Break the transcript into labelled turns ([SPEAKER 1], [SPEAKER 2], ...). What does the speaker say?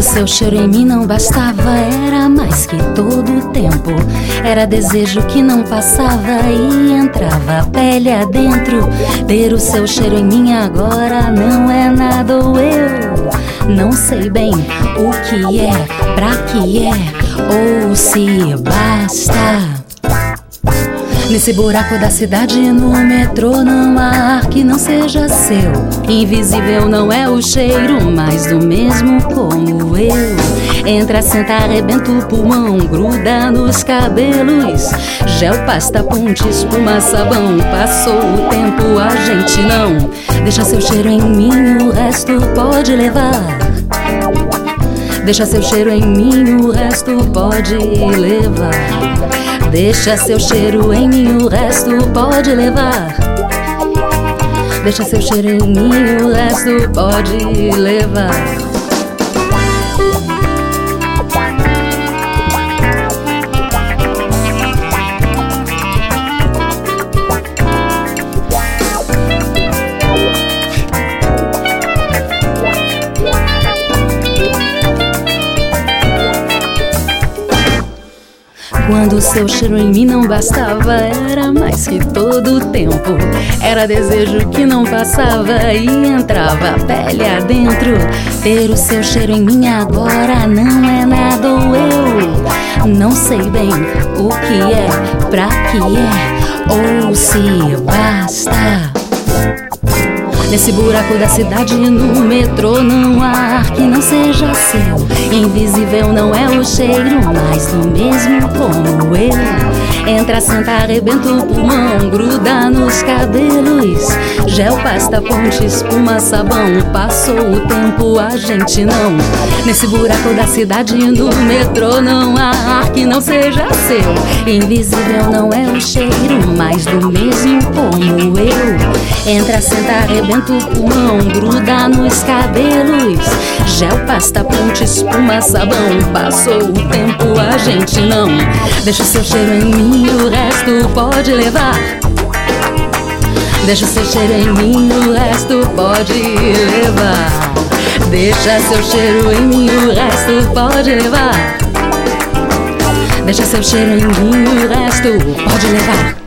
[SPEAKER 1] Quando seu cheiro em mim não bastava, era mais que todo o tempo. Era desejo que não passava e entrava a pele adentro. Ter o seu cheiro em mim agora não é nada ou eu não sei bem o que é, pra que é ou se basta. Nesse buraco da cidade, no metrô, não há ar que não seja seu. Invisível não é o cheiro, mas do mesmo como eu. Entra, senta, arrebenta o pulmão, gruda nos cabelos. Gel, pasta, ponte, espuma, sabão. Passou o tempo, a gente não. Deixa seu cheiro em mim, o resto pode levar. Deixa seu cheiro em mim, o resto pode levar. Deixa seu cheiro em mim, o resto pode levar. Deixa seu cheiro em mim, o resto pode levar. Quando seu cheiro em mim não bastava, era mais que todo o tempo. Era desejo que não passava e entrava pele adentro. Ter o seu cheiro em mim agora não é nada ou eu não sei bem o que é, pra que é ou se basta. Nesse buraco da cidade, no metrô, não há ar que não seja seu. Invisível não é o cheiro, mas do mesmo como eu. Entra, senta, arrebenta o pulmão, gruda nos cabelos. Gel, pasta, ponte, espuma, sabão. Passou o tempo, a gente não. Nesse buraco da cidade, no metrô, não há ar que não seja seu. Invisível não é o cheiro, mas do mesmo como eu. Entra, senta, arrebenta o pulmão, gruda nos cabelos. Gel, pasta, ponte, espuma, sabão. Passou o tempo, a gente não. Deixa seu cheiro em mim, o resto pode levar. Deixa seu cheiro em mim, o resto pode levar. Deixa seu cheiro em mim, o resto pode levar. Deixa seu cheiro em mim, o resto pode levar.